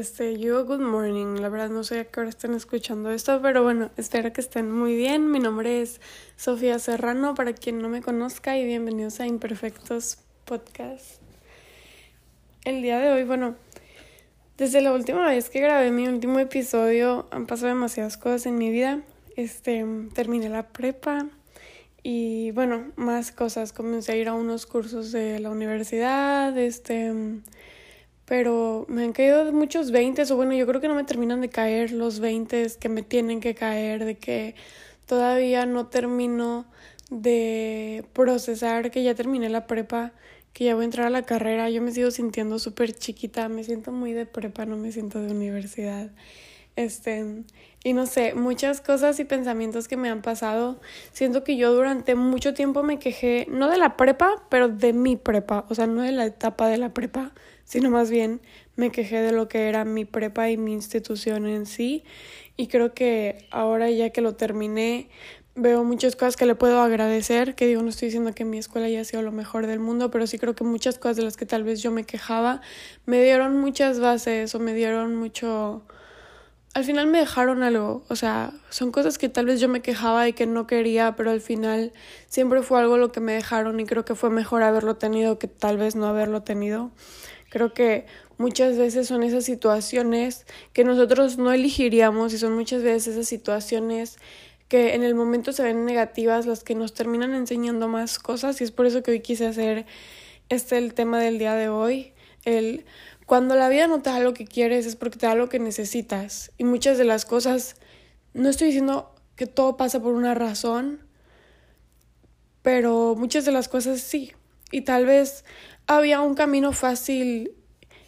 Este, yo, good morning. La verdad no sé a qué hora estén escuchando esto, pero bueno, espero que estén muy bien. Mi nombre es Sofía Serrano, para quien no me conozca, y bienvenidos a Imperfectos Podcast. El día de hoy, bueno, desde la última vez que grabé mi último episodio han pasado demasiadas cosas en mi vida. Este, terminé la prepa y bueno, más cosas. Comencé a ir a unos cursos de la universidad, este pero me han caído muchos 20 o bueno, yo creo que no me terminan de caer los 20 que me tienen que caer, de que todavía no termino de procesar que ya terminé la prepa, que ya voy a entrar a la carrera, yo me sigo sintiendo súper chiquita, me siento muy de prepa, no me siento de universidad. Este, y no sé, muchas cosas y pensamientos que me han pasado. Siento que yo durante mucho tiempo me quejé, no de la prepa, pero de mi prepa, o sea, no de la etapa de la prepa, sino más bien me quejé de lo que era mi prepa y mi institución en sí. Y creo que ahora ya que lo terminé, veo muchas cosas que le puedo agradecer, que digo, no estoy diciendo que mi escuela haya sido lo mejor del mundo, pero sí creo que muchas cosas de las que tal vez yo me quejaba me dieron muchas bases o me dieron mucho... Al final me dejaron algo, o sea, son cosas que tal vez yo me quejaba y que no quería, pero al final siempre fue algo lo que me dejaron y creo que fue mejor haberlo tenido que tal vez no haberlo tenido. Creo que muchas veces son esas situaciones que nosotros no elegiríamos y son muchas veces esas situaciones que en el momento se ven negativas las que nos terminan enseñando más cosas y es por eso que hoy quise hacer este el tema del día de hoy, el cuando la vida no te da lo que quieres es porque te da lo que necesitas y muchas de las cosas no estoy diciendo que todo pasa por una razón, pero muchas de las cosas sí. Y tal vez había un camino fácil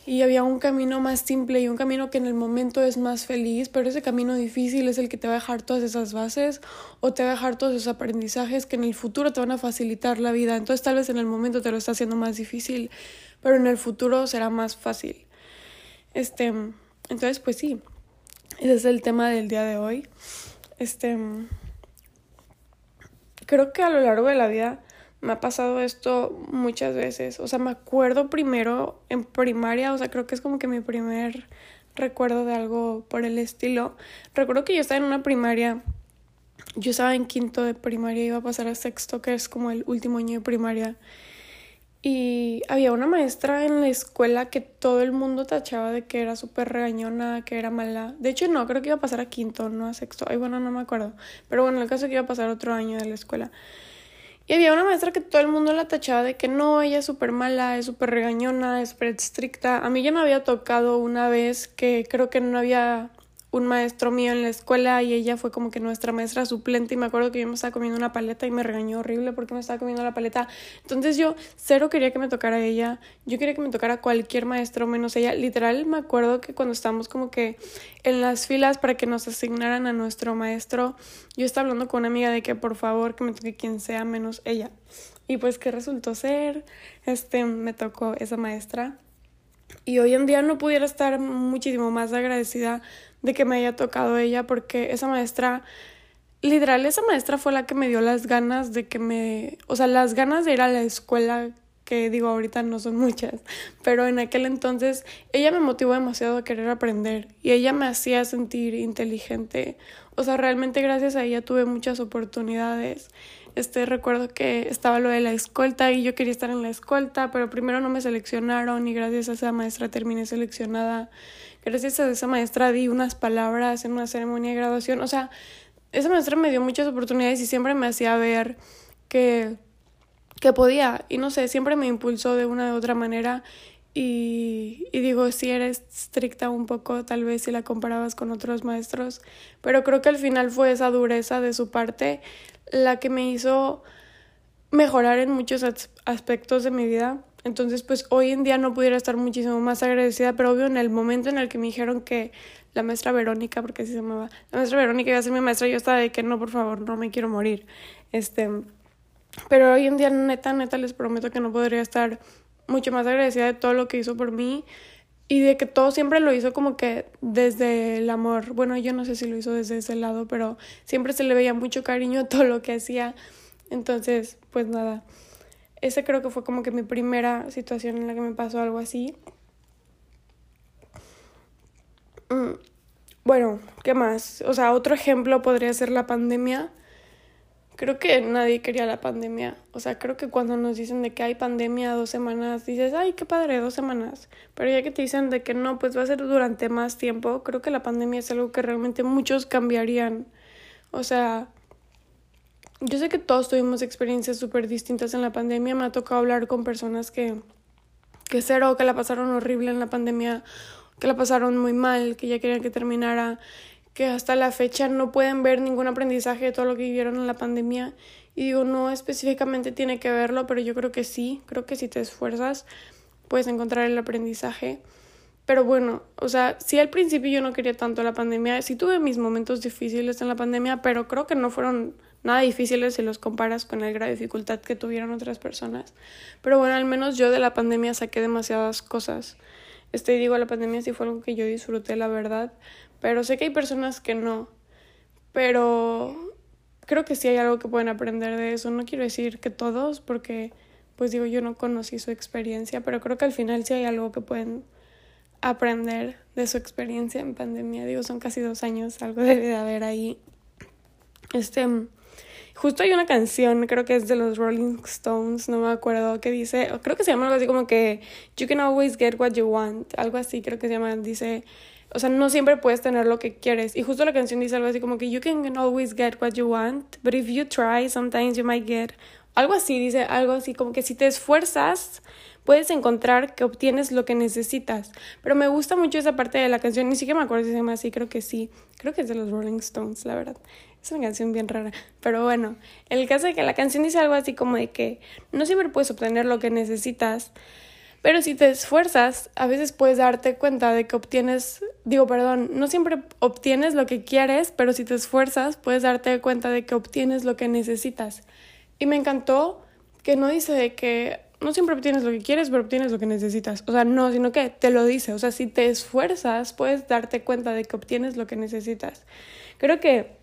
y había un camino más simple y un camino que en el momento es más feliz, pero ese camino difícil es el que te va a dejar todas esas bases o te va a dejar todos esos aprendizajes que en el futuro te van a facilitar la vida. Entonces tal vez en el momento te lo está haciendo más difícil, pero en el futuro será más fácil. Este, entonces pues sí, ese es el tema del día de hoy. Este, creo que a lo largo de la vida me ha pasado esto muchas veces. O sea, me acuerdo primero en primaria, o sea, creo que es como que mi primer recuerdo de algo por el estilo. Recuerdo que yo estaba en una primaria, yo estaba en quinto de primaria, iba a pasar a sexto, que es como el último año de primaria. Y había una maestra en la escuela que todo el mundo tachaba de que era súper regañona, que era mala. De hecho, no, creo que iba a pasar a quinto, no a sexto. Ay, bueno, no me acuerdo. Pero bueno, el caso es que iba a pasar otro año de la escuela. Y había una maestra que todo el mundo la tachaba de que no, ella es súper mala, es súper regañona, es súper estricta. A mí ya me había tocado una vez que creo que no había un maestro mío en la escuela y ella fue como que nuestra maestra suplente y me acuerdo que yo me estaba comiendo una paleta y me regañó horrible porque me estaba comiendo la paleta. Entonces yo cero quería que me tocara ella, yo quería que me tocara cualquier maestro menos ella. Literal me acuerdo que cuando estábamos como que en las filas para que nos asignaran a nuestro maestro, yo estaba hablando con una amiga de que por favor que me toque quien sea menos ella. Y pues que resultó ser, este me tocó esa maestra. Y hoy en día no pudiera estar muchísimo más agradecida de que me haya tocado ella porque esa maestra, literal, esa maestra fue la que me dio las ganas de que me, o sea, las ganas de ir a la escuela que digo ahorita no son muchas, pero en aquel entonces ella me motivó demasiado a querer aprender y ella me hacía sentir inteligente. O sea, realmente gracias a ella tuve muchas oportunidades. Este recuerdo que estaba lo de la escolta y yo quería estar en la escolta, pero primero no me seleccionaron y gracias a esa maestra terminé seleccionada gracias a esa maestra di unas palabras en una ceremonia de graduación. O sea, esa maestra me dio muchas oportunidades y siempre me hacía ver que, que podía. Y no sé, siempre me impulsó de una u otra manera. Y, y digo, si eres estricta un poco, tal vez si la comparabas con otros maestros, pero creo que al final fue esa dureza de su parte la que me hizo mejorar en muchos aspectos de mi vida entonces, pues hoy en día no pudiera estar muchísimo más agradecida, pero obvio en el momento en el que me dijeron que la maestra Verónica, porque así se llamaba, la maestra Verónica iba a ser mi maestra, yo estaba de que no, por favor, no me quiero morir. Este, pero hoy en día, neta, neta, les prometo que no podría estar mucho más agradecida de todo lo que hizo por mí y de que todo siempre lo hizo como que desde el amor. Bueno, yo no sé si lo hizo desde ese lado, pero siempre se le veía mucho cariño a todo lo que hacía. Entonces, pues nada. Ese creo que fue como que mi primera situación en la que me pasó algo así. Mm, bueno, ¿qué más? O sea, otro ejemplo podría ser la pandemia. Creo que nadie quería la pandemia. O sea, creo que cuando nos dicen de que hay pandemia dos semanas, dices, ay, qué padre, dos semanas. Pero ya que te dicen de que no, pues va a ser durante más tiempo, creo que la pandemia es algo que realmente muchos cambiarían. O sea, yo sé que todos tuvimos experiencias súper distintas en la pandemia. Me ha tocado hablar con personas que, que cero, que la pasaron horrible en la pandemia, que la pasaron muy mal, que ya querían que terminara que hasta la fecha no pueden ver ningún aprendizaje de todo lo que vivieron en la pandemia. Y digo, no específicamente tiene que verlo, pero yo creo que sí, creo que si te esfuerzas puedes encontrar el aprendizaje. Pero bueno, o sea, sí al principio yo no quería tanto la pandemia, sí tuve mis momentos difíciles en la pandemia, pero creo que no fueron nada difíciles si los comparas con la gran dificultad que tuvieron otras personas. Pero bueno, al menos yo de la pandemia saqué demasiadas cosas. Este digo, la pandemia sí fue algo que yo disfruté, la verdad, pero sé que hay personas que no. Pero creo que sí hay algo que pueden aprender de eso. No quiero decir que todos, porque pues digo, yo no conocí su experiencia, pero creo que al final sí hay algo que pueden aprender de su experiencia en pandemia. Digo, son casi dos años, algo debe de haber ahí. Este, justo hay una canción, creo que es de los Rolling Stones, no me acuerdo, que dice, creo que se llama algo así como que You can always get what you want, algo así creo que se llama, dice, o sea, no siempre puedes tener lo que quieres. Y justo la canción dice algo así como que you can always get what you want, but if you try, sometimes you might get. Algo así, dice algo así como que si te esfuerzas, puedes encontrar que obtienes lo que necesitas. Pero me gusta mucho esa parte de la canción, ni siquiera me acuerdo si se llama así, creo que sí. Creo que es de los Rolling Stones, la verdad. Es una canción bien rara. Pero bueno, el caso de que la canción dice algo así como de que no siempre puedes obtener lo que necesitas pero si te esfuerzas, a veces puedes darte cuenta de que obtienes, digo, perdón, no siempre obtienes lo que quieres, pero si te esfuerzas, puedes darte cuenta de que obtienes lo que necesitas. Y me encantó que no dice de que no siempre obtienes lo que quieres, pero obtienes lo que necesitas. O sea, no, sino que te lo dice. O sea, si te esfuerzas, puedes darte cuenta de que obtienes lo que necesitas. Creo que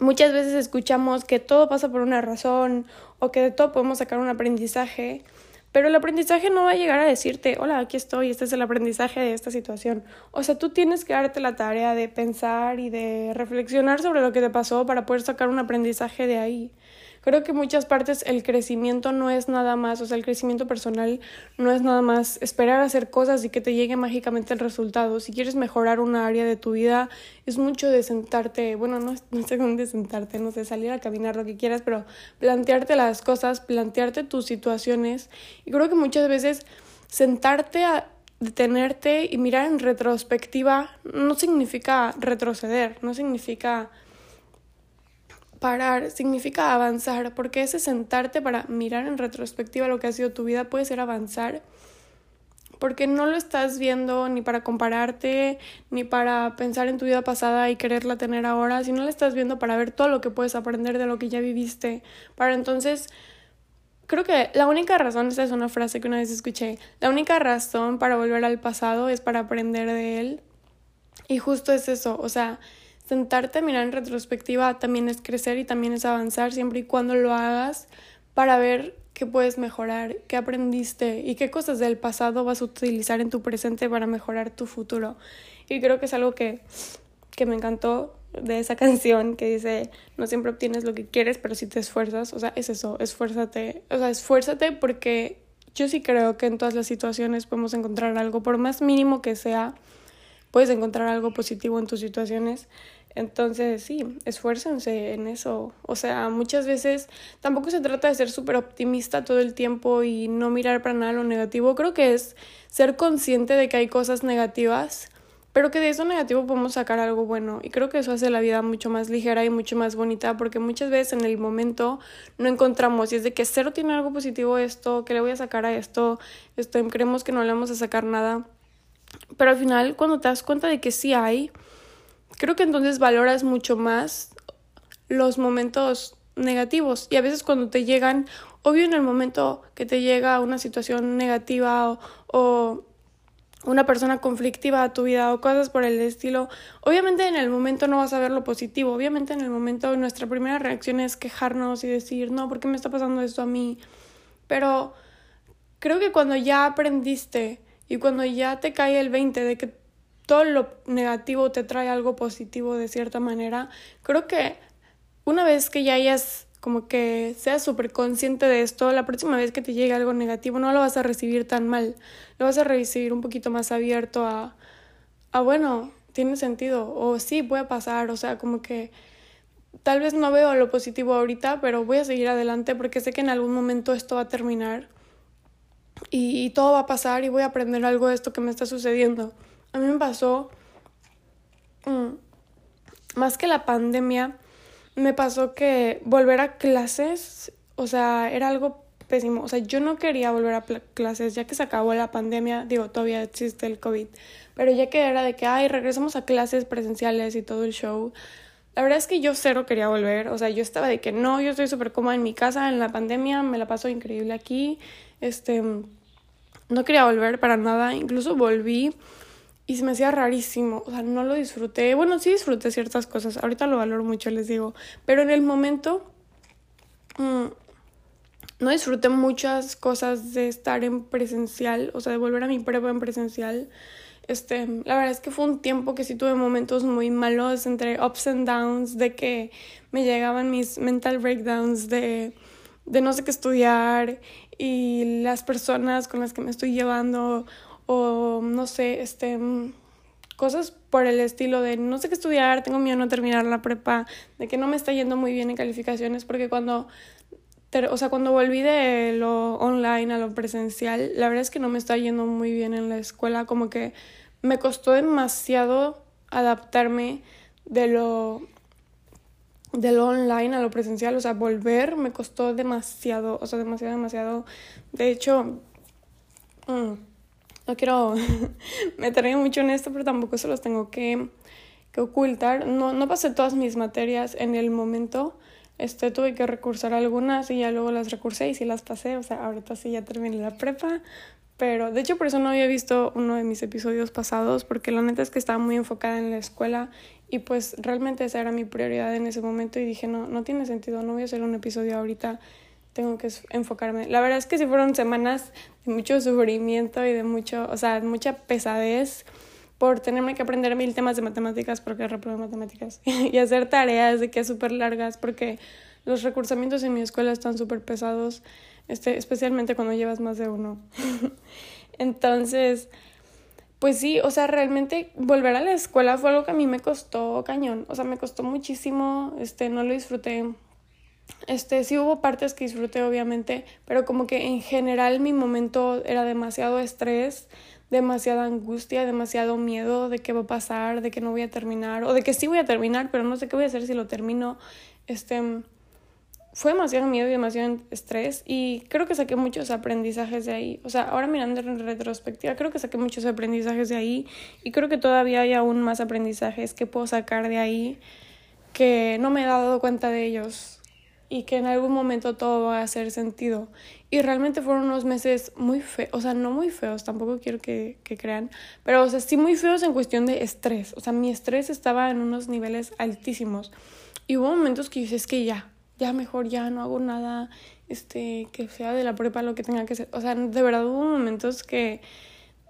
muchas veces escuchamos que todo pasa por una razón o que de todo podemos sacar un aprendizaje. Pero el aprendizaje no va a llegar a decirte, hola, aquí estoy, este es el aprendizaje de esta situación. O sea, tú tienes que darte la tarea de pensar y de reflexionar sobre lo que te pasó para poder sacar un aprendizaje de ahí. Creo que muchas partes el crecimiento no es nada más, o sea, el crecimiento personal no es nada más esperar a hacer cosas y que te llegue mágicamente el resultado. Si quieres mejorar una área de tu vida, es mucho de sentarte, bueno, no, no sé dónde sentarte, no sé, salir a caminar lo que quieras, pero plantearte las cosas, plantearte tus situaciones. Y creo que muchas veces sentarte a detenerte y mirar en retrospectiva no significa retroceder, no significa parar significa avanzar, porque ese sentarte para mirar en retrospectiva lo que ha sido tu vida puede ser avanzar, porque no lo estás viendo ni para compararte, ni para pensar en tu vida pasada y quererla tener ahora, sino lo estás viendo para ver todo lo que puedes aprender de lo que ya viviste, para entonces... Creo que la única razón, esta es una frase que una vez escuché, la única razón para volver al pasado es para aprender de él. Y justo es eso, o sea, Sentarte mirar en retrospectiva también es crecer y también es avanzar siempre y cuando lo hagas para ver qué puedes mejorar, qué aprendiste y qué cosas del pasado vas a utilizar en tu presente para mejorar tu futuro. Y creo que es algo que, que me encantó de esa canción que dice, no siempre obtienes lo que quieres, pero si te esfuerzas, o sea, es eso, esfuérzate, o sea, esfuérzate porque yo sí creo que en todas las situaciones podemos encontrar algo, por más mínimo que sea, puedes encontrar algo positivo en tus situaciones. Entonces, sí, esfuércense en eso. O sea, muchas veces tampoco se trata de ser súper optimista todo el tiempo y no mirar para nada lo negativo. Creo que es ser consciente de que hay cosas negativas, pero que de eso negativo podemos sacar algo bueno. Y creo que eso hace la vida mucho más ligera y mucho más bonita, porque muchas veces en el momento no encontramos. Y es de que cero tiene algo positivo esto, que le voy a sacar a esto, esto creemos que no le vamos a sacar nada. Pero al final, cuando te das cuenta de que sí hay, creo que entonces valoras mucho más los momentos negativos y a veces cuando te llegan, obvio en el momento que te llega una situación negativa o, una persona conflictiva a tu vida o cosas por el estilo, obviamente en el momento no vas a ver lo positivo, obviamente en el momento nuestra primera reacción es quejarnos y decir, no, ¿por qué me está pasando esto a mí? Pero creo que cuando ya aprendiste y cuando ya te cae el 20 de que todo lo negativo te trae algo positivo de cierta manera. Creo que una vez que ya hayas como que seas súper consciente de esto, la próxima vez que te llegue algo negativo no lo vas a recibir tan mal, lo vas a recibir un poquito más abierto a, a bueno, tiene sentido, o sí, puede pasar, o sea, como que tal vez no veo lo positivo ahorita, pero voy a seguir adelante porque sé que en algún momento esto va a terminar y, todo va a pasar y voy a aprender algo de esto que me está sucediendo. A mí me pasó, mm, más que la pandemia, me pasó que volver a clases, o sea, era algo pésimo. O sea, yo no quería volver a clases ya que se acabó la pandemia, digo, todavía existe el COVID, pero ya que era de que, ay, regresamos a clases presenciales y todo el show. La verdad es que yo cero quería volver, o sea, yo estaba de que no, yo estoy súper cómoda en mi casa en la pandemia, me la paso increíble aquí, este, no quería volver para nada, incluso volví y se me hacía rarísimo, o sea, no lo disfruté. Bueno, sí disfruté ciertas cosas, ahorita lo valoro mucho, les digo, pero en el momento mm, no disfruté muchas cosas de estar en presencial, o sea, de volver a mi prueba en presencial. Este, la verdad es que fue un tiempo que sí tuve momentos muy malos entre ups and downs, de que me llegaban mis mental breakdowns de, de no sé qué estudiar y las personas con las que me estoy llevando o no sé, este cosas por el estilo de no sé qué estudiar, tengo miedo de no terminar la prepa, de que no me está yendo muy bien en calificaciones, porque cuando, o sea, cuando volví de lo online a lo presencial, la verdad es que no me está yendo muy bien en la escuela, como que me costó demasiado adaptarme de lo de online a lo presencial, o sea, volver me costó demasiado, o sea, demasiado, demasiado. De hecho, mm, no quiero meterme mucho en esto, pero tampoco se los tengo que, que ocultar. No, no pasé todas mis materias en el momento. Este, tuve que recursar algunas y ya luego las recursé y sí las pasé. O sea, ahorita sí ya terminé la prepa. Pero de hecho por eso no había visto uno de mis episodios pasados, porque la neta es que estaba muy enfocada en la escuela y pues realmente esa era mi prioridad en ese momento y dije, no, no tiene sentido, no voy a hacer un episodio ahorita tengo que enfocarme. La verdad es que sí fueron semanas de mucho sufrimiento y de mucho, o sea, mucha pesadez por tenerme que aprender mil temas de matemáticas porque reprobé matemáticas y hacer tareas de que súper largas porque los recursamientos en mi escuela están súper pesados, este, especialmente cuando llevas más de uno. Entonces, pues sí, o sea, realmente volver a la escuela fue algo que a mí me costó cañón, o sea, me costó muchísimo, este, no lo disfruté este, sí hubo partes que disfruté, obviamente, pero como que en general mi momento era demasiado estrés, demasiada angustia, demasiado miedo de qué va a pasar, de que no voy a terminar, o de que sí voy a terminar, pero no sé qué voy a hacer si lo termino. Este, fue demasiado miedo y demasiado estrés y creo que saqué muchos aprendizajes de ahí. O sea, ahora mirando en retrospectiva, creo que saqué muchos aprendizajes de ahí y creo que todavía hay aún más aprendizajes que puedo sacar de ahí que no me he dado cuenta de ellos y que en algún momento todo va a hacer sentido. Y realmente fueron unos meses muy feos, o sea, no muy feos, tampoco quiero que, que, crean, pero o sea, sí muy feos en cuestión de estrés. O sea, mi estrés estaba en unos niveles altísimos. Y hubo momentos que yo dije, es que ya, ya mejor, ya no hago nada, este, que sea de la prepa lo que tenga que ser. O sea, de verdad hubo momentos que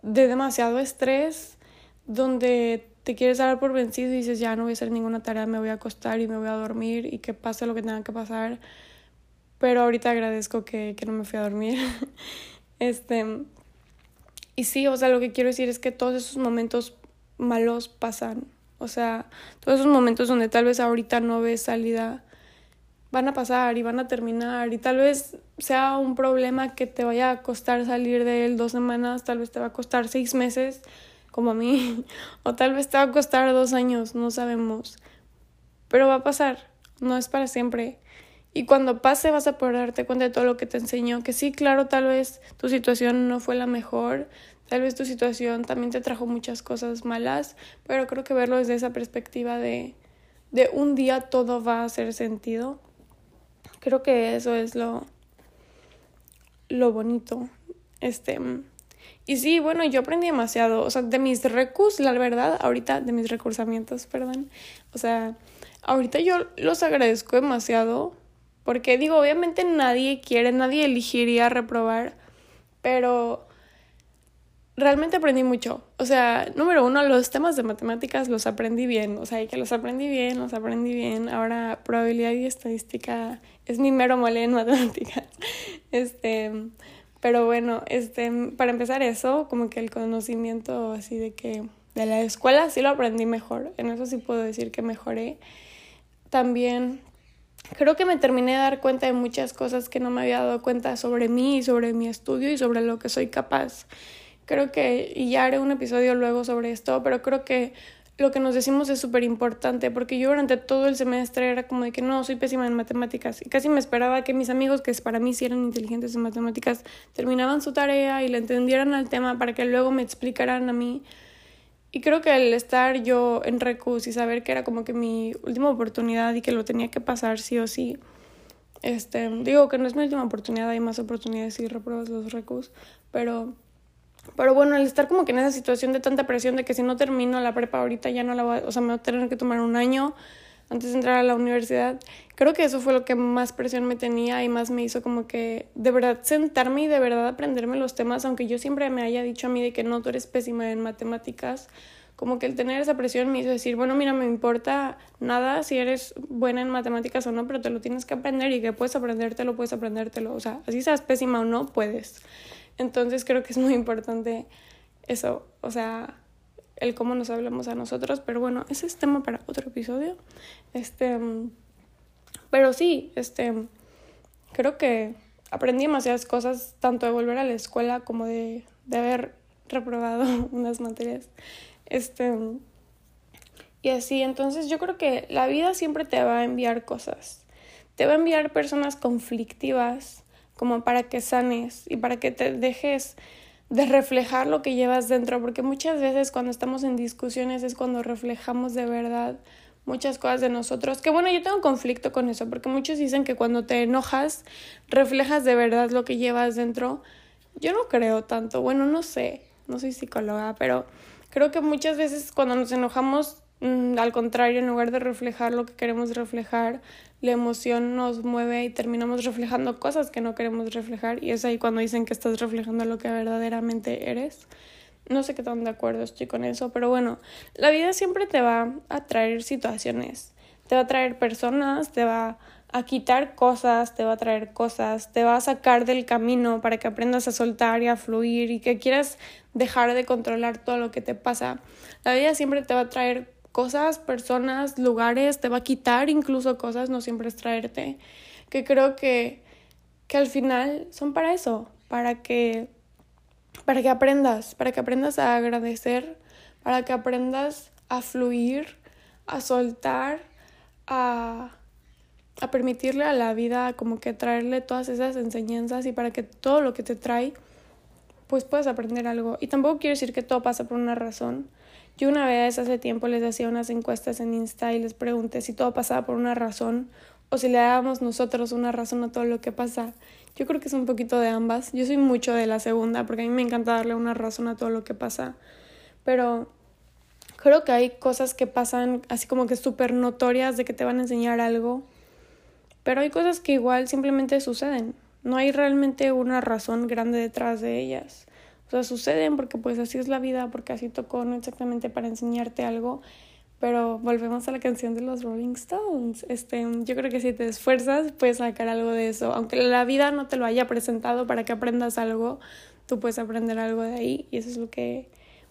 de demasiado estrés, donde te quieres dar por vencido y dices, ya no voy a hacer ninguna tarea, me voy a acostar y me voy a dormir y que pase lo que tenga que pasar. Pero ahorita agradezco que, que no me fui a dormir. este, y sí, o sea, lo que quiero decir es que todos esos momentos malos pasan. O sea, todos esos momentos donde tal vez ahorita no ves salida, van a pasar y van a terminar. Y tal vez sea un problema que te vaya a costar salir de él dos semanas, tal vez te va a costar seis meses como a mí, o tal vez te va a costar dos años, no sabemos, pero va a pasar, no es para siempre. Y cuando pase vas a poder darte cuenta de todo lo que te enseñó, que sí, claro, tal vez tu situación no fue la mejor, tal vez tu situación también te trajo muchas cosas malas, pero creo que verlo desde esa perspectiva de, de un día todo va a hacer sentido, creo que eso es lo, lo bonito. Este, y sí, bueno, yo aprendí demasiado, o sea, de mis recus, la verdad, ahorita, de mis recursamientos, perdón, o sea, ahorita yo los agradezco demasiado, porque digo, obviamente nadie quiere, nadie elegiría reprobar, pero realmente aprendí mucho. O sea, número uno, los temas de matemáticas los aprendí bien. O sea, que los aprendí bien, los aprendí bien. Ahora, probabilidad y estadística es mi mero mole en matemáticas. Este, pero bueno, este, para empezar eso, como que el conocimiento así de que de la escuela sí lo aprendí mejor. En eso sí puedo decir que mejoré. También creo que me terminé de dar cuenta de muchas cosas que no me había dado cuenta sobre mí, sobre mi estudio y sobre lo que soy capaz. Creo que, y ya haré un episodio luego sobre esto, pero creo que lo que nos decimos es súper importante, porque yo durante todo el semestre era como de que no, soy pésima en matemáticas, y casi me esperaba que mis amigos, que para mí sí eran inteligentes en matemáticas, terminaban su tarea y le entendieran al tema para que luego me explicaran a mí. Y creo que el estar yo en Recus y saber que era como que mi última oportunidad y que lo tenía que pasar sí o sí, este, digo que no es mi última oportunidad, hay más oportunidades si repruebas los Recus, pero pero bueno, el estar como que en esa situación de tanta presión de que si no termino la prepa ahorita ya no la voy, o sea, me voy a tener que tomar un año antes de entrar a la universidad. Creo que eso fue lo que más presión me tenía y más me hizo como que de verdad sentarme y de verdad aprenderme los temas, aunque yo siempre me haya dicho a mí de que no, tú eres pésima en matemáticas. Como que el tener esa presión me hizo decir, bueno, mira, me importa nada si eres buena en matemáticas o no, pero te lo tienes que aprender y que puedes aprendértelo, puedes aprendértelo. O sea, así seas pésima o no, puedes. Entonces creo que es muy importante eso, o sea, el cómo nos hablamos a nosotros, pero bueno, ese es tema para otro episodio. Este, pero sí, este, creo que aprendí demasiadas cosas, tanto de volver a la escuela como de, de haber reprobado unas materias. Este, y así, entonces yo creo que la vida siempre te va a enviar cosas. Te va a enviar personas conflictivas, como para que sanes y para que te dejes de reflejar lo que llevas dentro, porque muchas veces cuando estamos en discusiones es cuando reflejamos de verdad muchas cosas de nosotros, que bueno, yo tengo conflicto con eso, porque muchos dicen que cuando te enojas reflejas de verdad lo que llevas dentro. Yo no creo tanto, bueno, no sé, no soy psicóloga, pero creo que muchas veces cuando nos enojamos, al contrario, en lugar de reflejar lo que queremos reflejar, la emoción nos mueve y terminamos reflejando cosas que no queremos reflejar y es ahí cuando dicen que estás reflejando lo que verdaderamente eres. No sé qué tan de acuerdo estoy con eso, pero bueno, la vida siempre te va a traer situaciones, te va a traer personas, te va a quitar cosas, te va a traer cosas, te va a sacar del camino para que aprendas a soltar y a fluir y que quieras dejar de controlar todo lo que te pasa. La vida siempre te va a traer cosas, personas, lugares, te va a quitar incluso cosas, no siempre es traerte, que creo que, que al final son para eso, para que, para que aprendas, para que aprendas a agradecer, para que aprendas a fluir, a soltar, a, a permitirle a la vida como que traerle todas esas enseñanzas y para que todo lo que te trae pues puedas aprender algo. Y tampoco quiero decir que todo pasa por una razón. Yo una vez hace tiempo les hacía unas encuestas en Insta y les pregunté si todo pasaba por una razón o si le dábamos nosotros una razón a todo lo que pasa. Yo creo que es un poquito de ambas. Yo soy mucho de la segunda porque a mí me encanta darle una razón a todo lo que pasa. Pero creo que hay cosas que pasan así como que súper notorias de que te van a enseñar algo. Pero hay cosas que igual simplemente suceden. No hay realmente una razón grande detrás de ellas. O sea, suceden porque pues así es la vida, porque así tocó, no exactamente para enseñarte algo, pero volvemos a la canción de los Rolling Stones. Este, yo creo que si te esfuerzas puedes sacar algo de eso, aunque la vida no te lo haya presentado para que aprendas algo, tú puedes aprender algo de ahí. Y eso es lo que,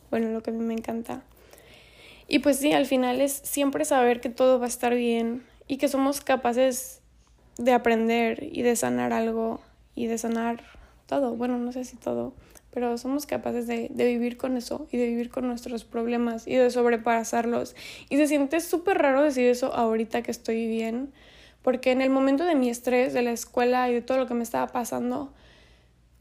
bueno, lo que a mí me encanta. Y pues sí, al final es siempre saber que todo va a estar bien y que somos capaces de aprender y de sanar algo y de sanar todo, bueno, no sé si todo, pero somos capaces de, de, vivir con eso y de vivir con nuestros problemas y de sobrepasarlos. Y se siente súper raro decir eso ahorita que estoy bien, porque en el momento de mi estrés, de la escuela y de todo lo que me estaba pasando,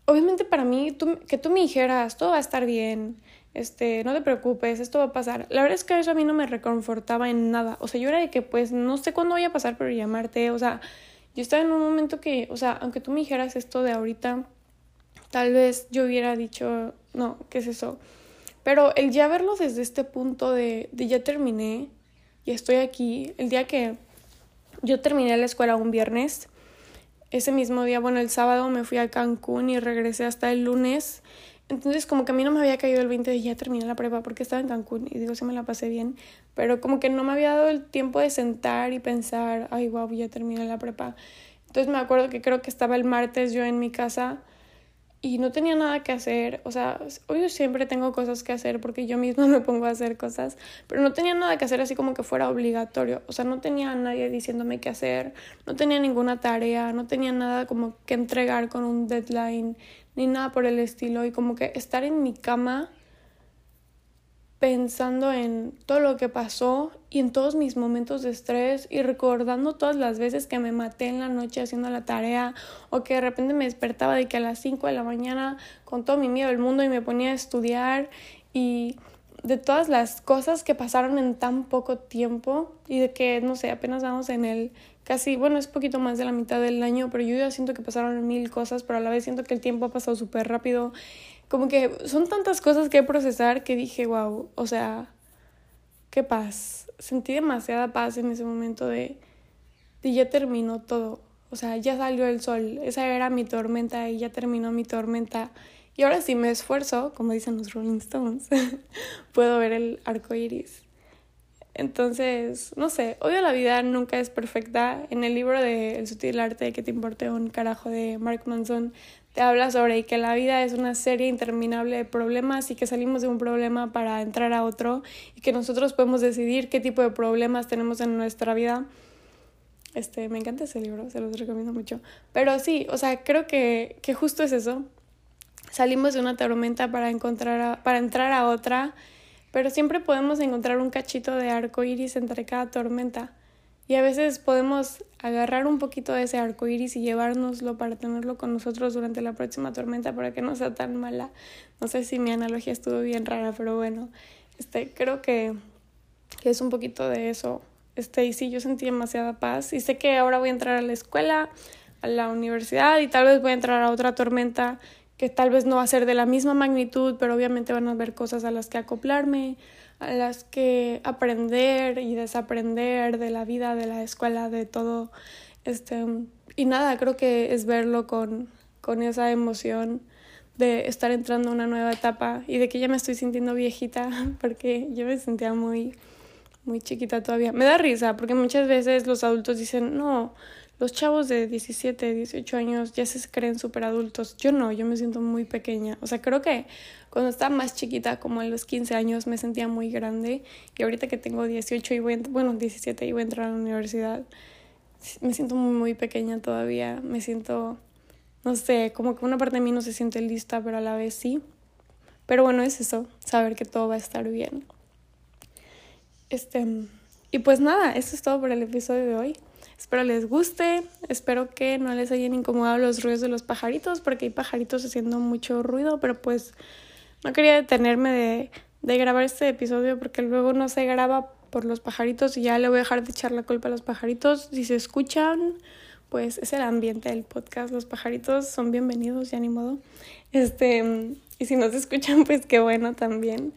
obviamente para mí, tú, que tú me dijeras, todo va a estar bien, este, no te preocupes, esto va a pasar. La verdad es que eso a mí no me reconfortaba en nada. O sea, yo era de que, pues, no sé cuándo voy a pasar, pero llamarte, o sea, yo estaba en un momento que, o sea, aunque tú me dijeras esto de ahorita, tal vez yo hubiera dicho, no, ¿qué es eso? Pero el ya verlo desde este punto de, de ya terminé y estoy aquí, el día que yo terminé la escuela un viernes, ese mismo día, bueno, el sábado me fui a Cancún y regresé hasta el lunes. Entonces como que a mí no me había caído el 20 de ya terminé la prepa porque estaba en Cancún y digo, sí me la pasé bien, pero como que no me había dado el tiempo de sentar y pensar, ay, wow, ya terminé la prepa. Entonces me acuerdo que creo que estaba el martes yo en mi casa y no tenía nada que hacer, o sea, hoy siempre tengo cosas que hacer porque yo misma me pongo a hacer cosas, pero no tenía nada que hacer así como que fuera obligatorio, o sea, no tenía a nadie diciéndome qué hacer, no tenía ninguna tarea, no tenía nada como que entregar con un deadline, ni nada por el estilo, y como que estar en mi cama pensando en todo lo que pasó y en todos mis momentos de estrés y recordando todas las veces que me maté en la noche haciendo la tarea o que de repente me despertaba de que a las 5 de la mañana con todo mi miedo del mundo y me ponía a estudiar y de todas las cosas que pasaron en tan poco tiempo y de que, no sé, apenas vamos en el casi, bueno, es poquito más de la mitad del año, pero yo ya siento que pasaron mil cosas, pero a la vez siento que el tiempo ha pasado súper rápido como que son tantas cosas que procesar que dije, wow, o sea, qué paz. Sentí demasiada paz en ese momento de, de ya terminó todo. O sea, ya salió el sol. Esa era mi tormenta y ya terminó mi tormenta. Y ahora sí me esfuerzo, como dicen los Rolling Stones, puedo ver el arco iris. Entonces, no sé, obvio la vida nunca es perfecta. En el libro de El sutil arte de que te importe un carajo de Mark Manson te habla sobre que la vida es una serie interminable de problemas y que salimos de un problema para entrar a otro y que nosotros podemos decidir qué tipo de problemas tenemos en nuestra vida. Este, me encanta ese libro, se los recomiendo mucho. Pero sí, o sea, creo que, que justo es eso. Salimos de una tormenta para encontrar para entrar a otra, pero siempre podemos encontrar un cachito de arco iris entre cada tormenta. Y a veces podemos agarrar un poquito de ese arco iris y llevárnoslo para tenerlo con nosotros durante la próxima tormenta para que no sea tan mala. No sé si mi analogía estuvo bien rara, pero bueno, este, creo que, que es un poquito de eso. Este, y sí, yo sentí demasiada paz. Y sé que ahora voy a entrar a la escuela, a la universidad, y tal vez voy a entrar a otra tormenta que tal vez no va a ser de la misma magnitud, pero obviamente van a haber cosas a las que acoplarme a las que aprender y desaprender de la vida, de la escuela, de todo. Este, y nada, creo que es verlo con, con esa emoción de estar entrando a una nueva etapa y de que ya me estoy sintiendo viejita porque yo me sentía muy muy chiquita todavía. Me da risa porque muchas veces los adultos dicen, "No, los chavos de 17, 18 años ya se creen súper adultos. Yo no, yo me siento muy pequeña. O sea, creo que cuando estaba más chiquita, como a los 15 años, me sentía muy grande. Y ahorita que tengo 18 y voy, bueno, 17 y voy a entrar a la universidad, me siento muy, muy pequeña todavía. Me siento, no sé, como que una parte de mí no se siente lista, pero a la vez sí. Pero bueno, es eso, saber que todo va a estar bien. Este, y pues nada, eso es todo por el episodio de hoy. Espero les guste, espero que no les hayan incomodado los ruidos de los pajaritos, porque hay pajaritos haciendo mucho ruido, pero pues no quería detenerme de, de grabar este episodio porque luego no se graba por los pajaritos y ya le voy a dejar de echar la culpa a los pajaritos. Si se escuchan, pues es el ambiente del podcast. Los pajaritos son bienvenidos, ya ni modo. Este, y si no se escuchan, pues qué bueno también.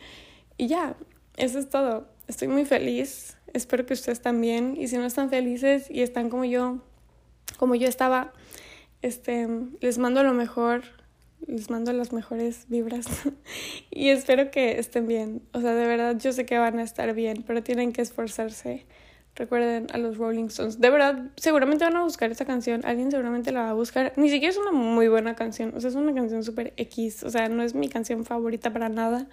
Y ya, eso es todo. Estoy muy feliz Espero que ustedes también. Y si no están felices y están como yo, como yo estaba, este, les mando lo mejor, les mando las mejores vibras. y espero que estén bien. O sea, de verdad, yo sé que van a estar bien, pero tienen que esforzarse. Recuerden a los Rolling Stones. De verdad, seguramente van a buscar esta canción. Alguien seguramente la va a buscar. Ni siquiera es una muy buena canción. O sea, es una canción súper X. O sea, no es mi canción favorita para nada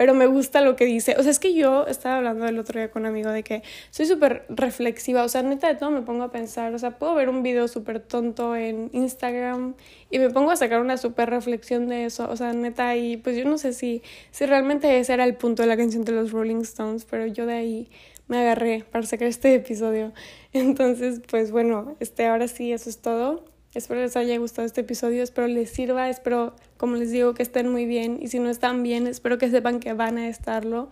pero me gusta lo que dice. O sea, es que yo estaba hablando el otro día con un amigo de que soy súper reflexiva, o sea, neta de todo me pongo a pensar, o sea, puedo ver un video súper tonto en Instagram y me pongo a sacar una súper reflexión de eso, o sea, neta, y pues yo no sé si, si realmente ese era el punto de la canción de los Rolling Stones, pero yo de ahí me agarré para sacar este episodio. Entonces, pues bueno, este, ahora sí, eso es todo. Espero les haya gustado este episodio, espero les sirva, espero, como les digo, que estén muy bien y si no están bien, espero que sepan que van a estarlo.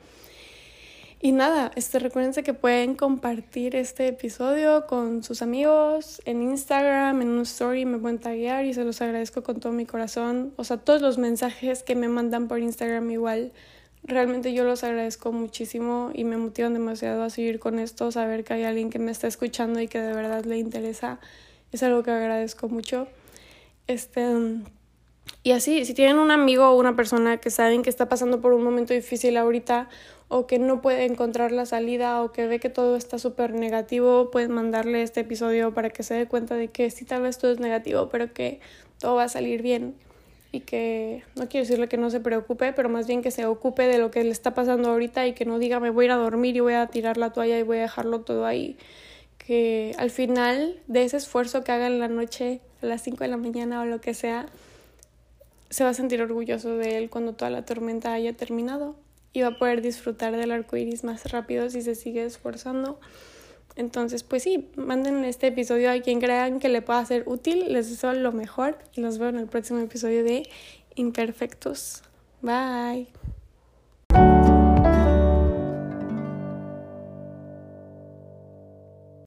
Y nada, este, recuérdense que pueden compartir este episodio con sus amigos en Instagram, en un story, me pueden taguear y se los agradezco con todo mi corazón. O sea, todos los mensajes que me mandan por Instagram igual, realmente yo los agradezco muchísimo y me motivan demasiado a seguir con esto, saber que hay alguien que me está escuchando y que de verdad le interesa es algo que agradezco mucho. Este, Y así, si tienen un amigo o una persona que saben que está pasando por un momento difícil ahorita o que no puede encontrar la salida o que ve que todo está súper negativo, pueden mandarle este episodio para que se dé cuenta de que sí, tal vez todo es negativo, pero que todo va a salir bien y que no quiero decirle que no se preocupe, pero más bien que se ocupe de lo que le está pasando ahorita y que no diga me voy a ir a dormir y voy a tirar la toalla y voy a dejarlo todo ahí. Que al final de ese esfuerzo que haga en la noche, a las 5 de la mañana o lo que sea, se va a sentir orgulloso de él cuando toda la tormenta haya terminado y va a poder disfrutar del arco iris más rápido si se sigue esforzando. Entonces, pues sí, manden este episodio a quien crean que le pueda ser útil. Les deseo lo mejor y los veo en el próximo episodio de Imperfectos. Bye.